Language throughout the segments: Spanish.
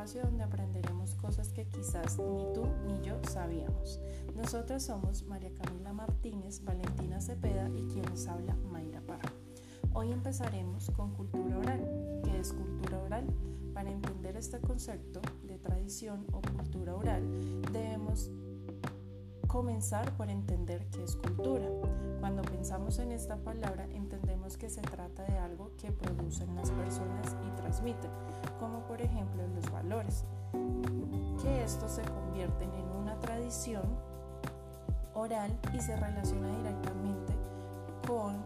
espacio donde aprenderemos cosas que quizás ni tú ni yo sabíamos. Nosotras somos María Camila Martínez, Valentina Cepeda y quien les habla Mayra Parra. Hoy empezaremos con cultura oral. ¿Qué es cultura oral? Para entender este concepto de tradición o cultura oral debemos comenzar por entender qué es cultura. Cuando pensamos en esta palabra entendemos que se trata de algo que producen las personas y transmiten, como por ejemplo los valores, que estos se convierten en una tradición oral y se relaciona directamente con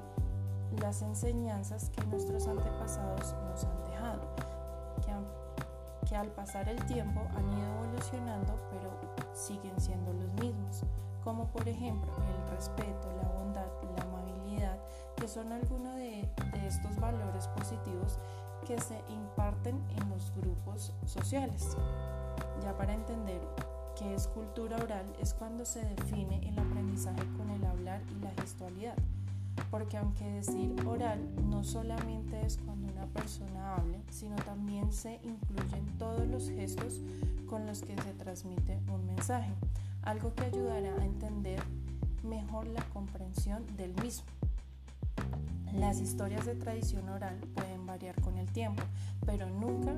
las enseñanzas que nuestros antepasados nos han dejado, que, que al pasar el tiempo han ido evolucionando pero siguen siendo los mismos como por ejemplo el respeto, la bondad, la amabilidad, que son algunos de, estos valores positivos que se imparten en los grupos sociales. Ya para entender qué es cultura oral es cuando se define el aprendizaje con el hablar y la gestualidad. Porque aunque decir oral no solamente es cuando una persona hable, sino también se incluyen todos los gestos con los que se transmite un mensaje algo que ayudará a entender mejor la comprensión del mismo. Las historias de tradición oral pueden variar con el tiempo, pero nunca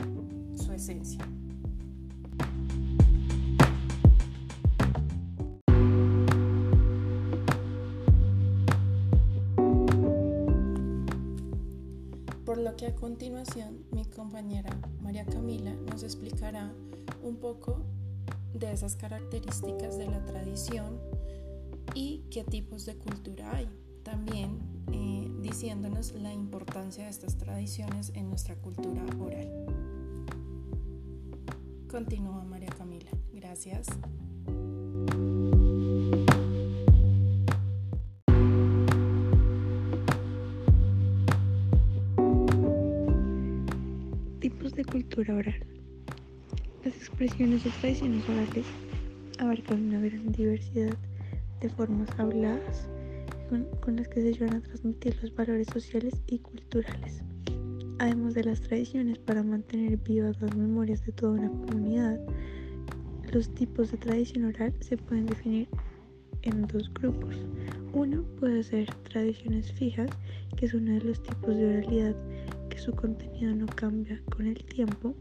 su esencia. Que a continuación mi compañera María Camila nos explicará un poco de esas características de la tradición y qué tipos de cultura hay. También eh, diciéndonos la importancia de estas tradiciones en nuestra cultura oral. Continúa María Camila. Gracias. De cultura oral. Las expresiones de tradiciones orales abarcan una gran diversidad de formas habladas con, las que se ayudan a transmitir los valores sociales y culturales. Además de las tradiciones para mantener vivas las memorias de toda una comunidad, los tipos de tradición oral se pueden definir en dos grupos. Uno puede ser tradiciones fijas, que es uno de los tipos de oralidad su contenido no cambia con el tiempo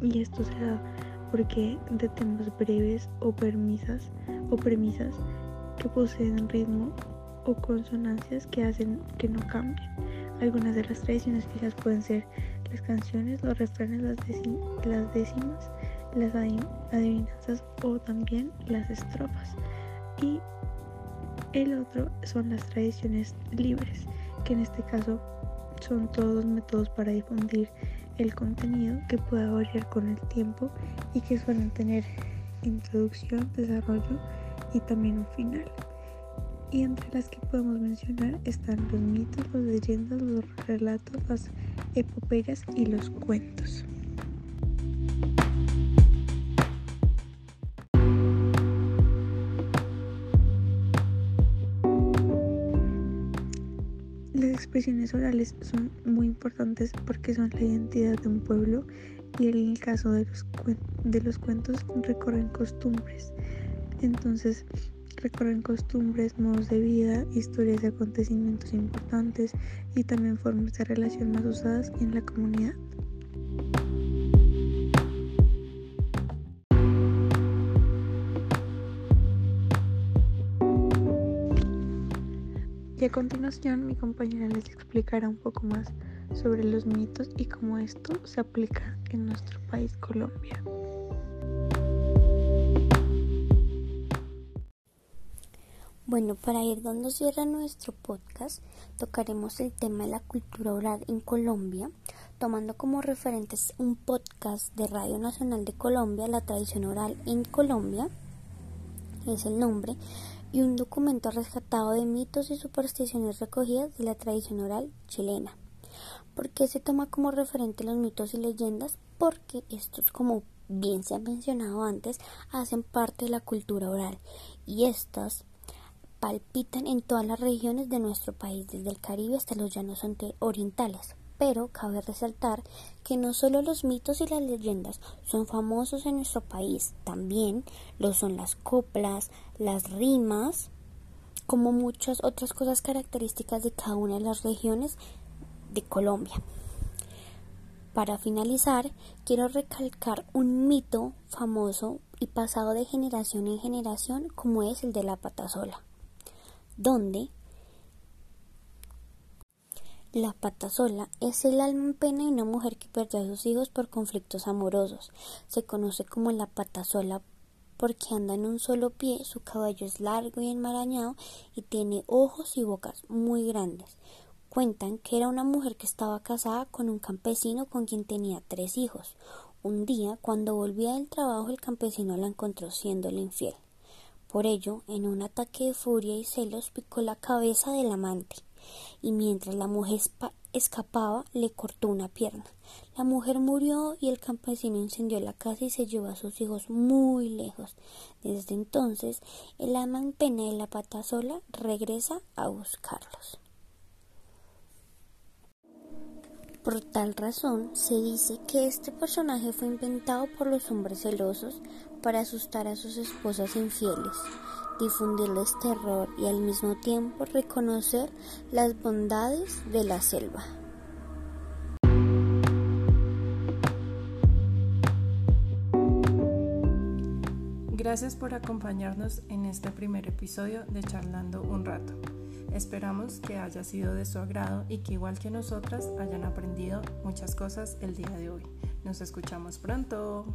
y esto se da porque de temas breves o premisas o premisas que poseen ritmo o consonancias que hacen que no cambien. Algunas de las tradiciones fijas pueden ser las canciones, los refranes, las, las décimas, las adivinanzas o también las estrofas. Y el otro son las tradiciones libres, que en este caso son todos métodos para difundir el contenido que pueda variar con el tiempo y que suelen tener introducción, desarrollo y también un final. Y entre las que podemos mencionar están los mitos, las leyendas, los relatos, las epopeyas y los cuentos. Expresiones orales son muy importantes porque son la identidad de un pueblo y en el caso de los, de los cuentos recorren costumbres. Entonces recorren costumbres, modos de vida, historias de acontecimientos importantes y también formas de relación más usadas en la comunidad. A continuación mi compañera les explicará un poco más sobre los mitos y cómo esto se aplica en nuestro país Colombia. Bueno, para ir dando cierre a nuestro podcast, tocaremos el tema de la cultura oral en Colombia, tomando como referentes un podcast de Radio Nacional de Colombia, La Tradición Oral en Colombia, es el nombre, y un documento rescatado de mitos y supersticiones recogidas de la tradición oral chilena. ¿Por qué se toma como referente los mitos y leyendas? Porque estos, como bien se ha mencionado antes, hacen parte de la cultura oral y estas palpitan en todas las regiones de nuestro país, desde el Caribe hasta los llanos orientales. Pero cabe resaltar que no solo los mitos y las leyendas son famosos en nuestro país, también lo son las coplas, las rimas, como muchas otras cosas características de cada una de las regiones de Colombia. Para finalizar, quiero recalcar un mito famoso y pasado de generación en generación como es el de la patasola, donde la patasola es el alma en pena de una mujer que perdió a sus hijos por conflictos amorosos. Se conoce como la patasola porque anda en un solo pie, su caballo es largo y enmarañado y tiene ojos y bocas muy grandes. Cuentan que era una mujer que estaba casada con un campesino con quien tenía tres hijos. Un día, cuando volvía del trabajo, el campesino la encontró siéndole infiel. Por ello, en un ataque de furia y celos, picó la cabeza del amante, y mientras la mujer escapaba, le cortó una pierna. La mujer murió y el campesino incendió la casa y se llevó a sus hijos muy lejos. Desde entonces, el ama en pena de la pata sola regresa a buscarlos. Por tal razón, se dice que este personaje fue inventado por los hombres celosos para asustar a sus esposas infieles, difundirles terror y al mismo tiempo reconocer las bondades de la selva. Gracias por acompañarnos en este primer episodio de Charlando un rato. Esperamos que haya sido de su agrado y que igual que nosotras hayan aprendido muchas cosas el día de hoy. Nos escuchamos pronto.